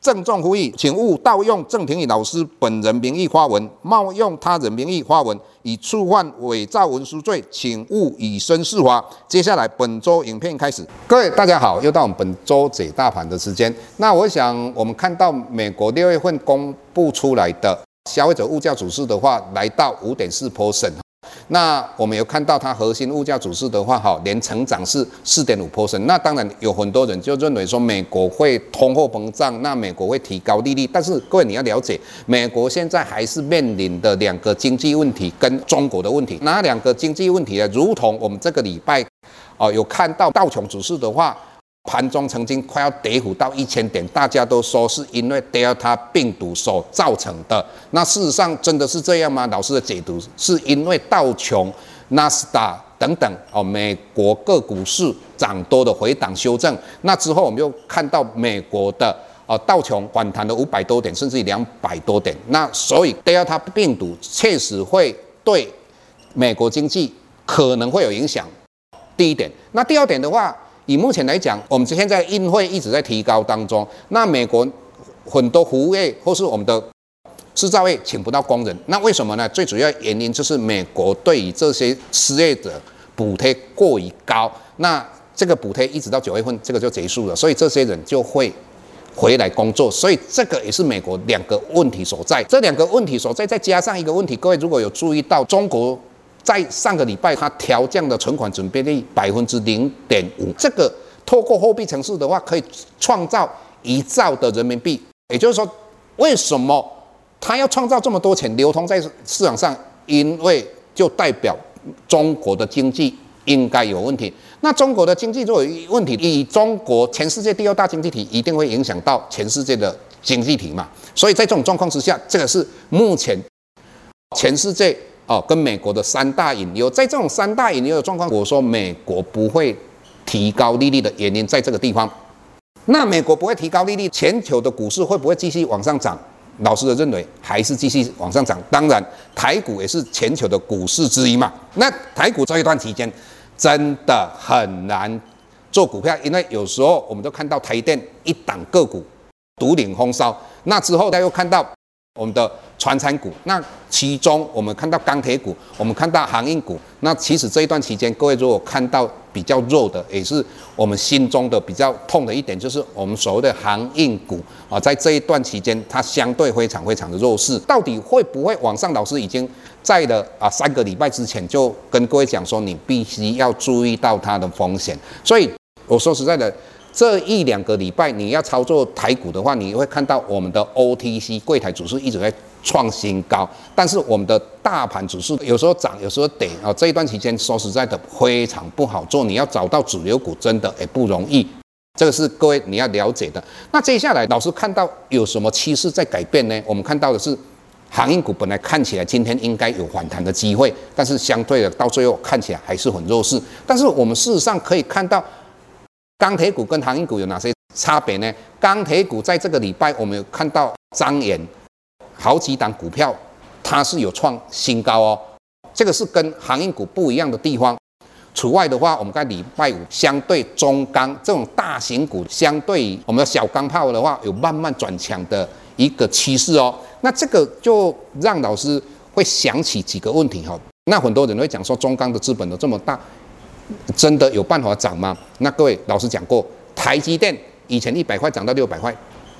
郑重呼吁，请勿盗用郑庭宇老师本人名义发文，冒用他人名义发文，以触犯伪造文书罪，请勿以身试法。接下来本周影片开始，各位大家好，又到我们本周解大盘的时间。那我想，我们看到美国六月份公布出来的消费者物价指数的话，来到五点四 percent。那我们有看到它核心物价指数的话，哈，年成长是四点五 percent。那当然有很多人就认为说美国会通货膨胀，那美国会提高利率。但是各位你要了解，美国现在还是面临的两个经济问题跟中国的问题。哪两个经济问题呢？如同我们这个礼拜，哦，有看到道琼指数的话。盘中曾经快要跌幅到一千点，大家都说是因为 Delta 病毒所造成的。那事实上真的是这样吗？老师的解读是因为道琼、纳斯达等等哦，美国各股市涨多的回档修正。那之后我们又看到美国的哦道琼反弹了五百多点，甚至于两百多点。那所以 Delta 病毒确实会对美国经济可能会有影响。第一点，那第二点的话。以目前来讲，我们现在运费一直在提高当中。那美国很多服务业或是我们的制造业请不到工人，那为什么呢？最主要原因就是美国对于这些失业者补贴过于高。那这个补贴一直到九月份，这个就结束了，所以这些人就会回来工作。所以这个也是美国两个问题所在。这两个问题所在，再加上一个问题，各位如果有注意到中国。在上个礼拜，它调降的存款准备率百分之零点五，这个透过货币城市的话，可以创造一兆的人民币。也就是说，为什么它要创造这么多钱流通在市场上？因为就代表中国的经济应该有问题。那中国的经济如果有问题，以中国全世界第二大经济体，一定会影响到全世界的经济体嘛。所以在这种状况之下，这个是目前全世界。哦，跟美国的三大引流，在这种三大引流的状况，我说美国不会提高利率的原因在这个地方。那美国不会提高利率，全球的股市会不会继续往上涨？老师的认为还是继续往上涨。当然，台股也是全球的股市之一嘛。那台股这一段期间真的很难做股票，因为有时候我们都看到台电一档个股独领风骚，那之后他又看到我们的。传产股，那其中我们看到钢铁股，我们看到航运股。那其实这一段期间，各位如果看到比较弱的，也是我们心中的比较痛的一点，就是我们所谓的航运股啊，在这一段期间，它相对非常非常的弱势。到底会不会往上？老师已经在了啊三个礼拜之前就跟各位讲说，你必须要注意到它的风险。所以我说实在的。这一两个礼拜，你要操作台股的话，你会看到我们的 OTC 柜台指数一直在创新高，但是我们的大盘指数有时候涨，有时候跌啊。这一段期间说实在的非常不好做，你要找到主流股真的也不容易，这个是各位你要了解的。那接下来老师看到有什么趋势在改变呢？我们看到的是航运股本来看起来今天应该有反弹的机会，但是相对的到最后看起来还是很弱势。但是我们事实上可以看到。钢铁股跟航运股有哪些差别呢？钢铁股在这个礼拜，我们有看到彰源好几档股票，它是有创新高哦。这个是跟航运股不一样的地方。除外的话，我们在礼拜五相对中钢这种大型股，相对我们的小钢炮的话，有慢慢转强的一个趋势哦。那这个就让老师会想起几个问题哈。那很多人会讲说，中钢的资本都这么大。真的有办法涨吗？那各位老师讲过，台积电以前一百块涨到六百块，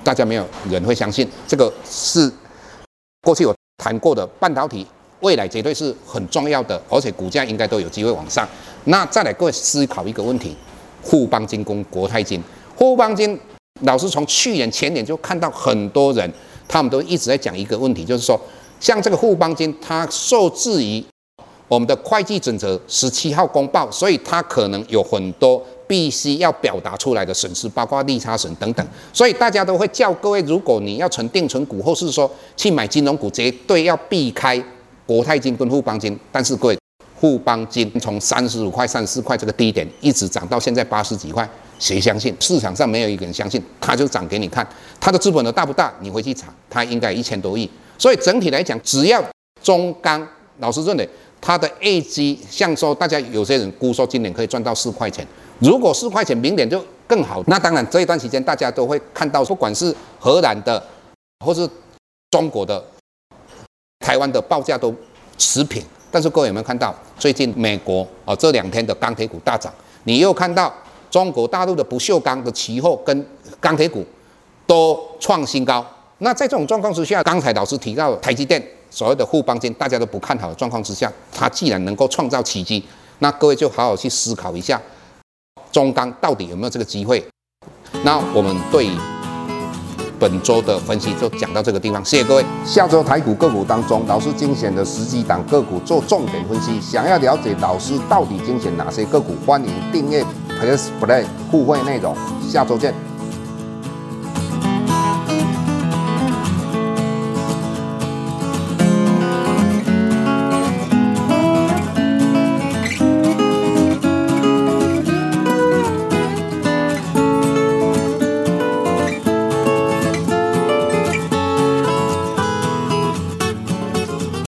大家没有人会相信。这个是过去有谈过的半导体，未来绝对是很重要的，而且股价应该都有机会往上。那再来各位思考一个问题：富邦金工国泰金。富邦金老师从去年前年就看到很多人，他们都一直在讲一个问题，就是说，像这个富邦金，它受制于我们的会计准则十七号公报，所以它可能有很多必须要表达出来的损失，包括利差损等等。所以大家都会叫各位，如果你要存定存股，或是说去买金融股，绝对要避开国泰金跟富邦金。但是各位，富邦金从三十五块、三十四块这个低点一直涨到现在八十几块，谁相信？市场上没有一个人相信，它就涨给你看。它的资本额大不大？你回去查，它应该一千多亿。所以整体来讲，只要中钢，老师认为。它的业绩，像说大家有些人估说今年可以赚到四块钱，如果四块钱明年就更好。那当然这一段时间大家都会看到，不管是荷兰的，或是中国的、台湾的报价都持平。但是各位有没有看到最近美国啊这两天的钢铁股大涨？你又看到中国大陆的不锈钢的期货跟钢铁股都创新高。那在这种状况之下，刚才老师提到台积电。所谓的互帮金，大家都不看好的状况之下，它既然能够创造奇迹，那各位就好好去思考一下，中钢到底有没有这个机会？那我们对本周的分析就讲到这个地方，谢谢各位。下周台股个股当中，老师精选的十几档个股做重点分析，想要了解老师到底精选哪些个股，欢迎订阅 Plus Play 互惠内容。下周见。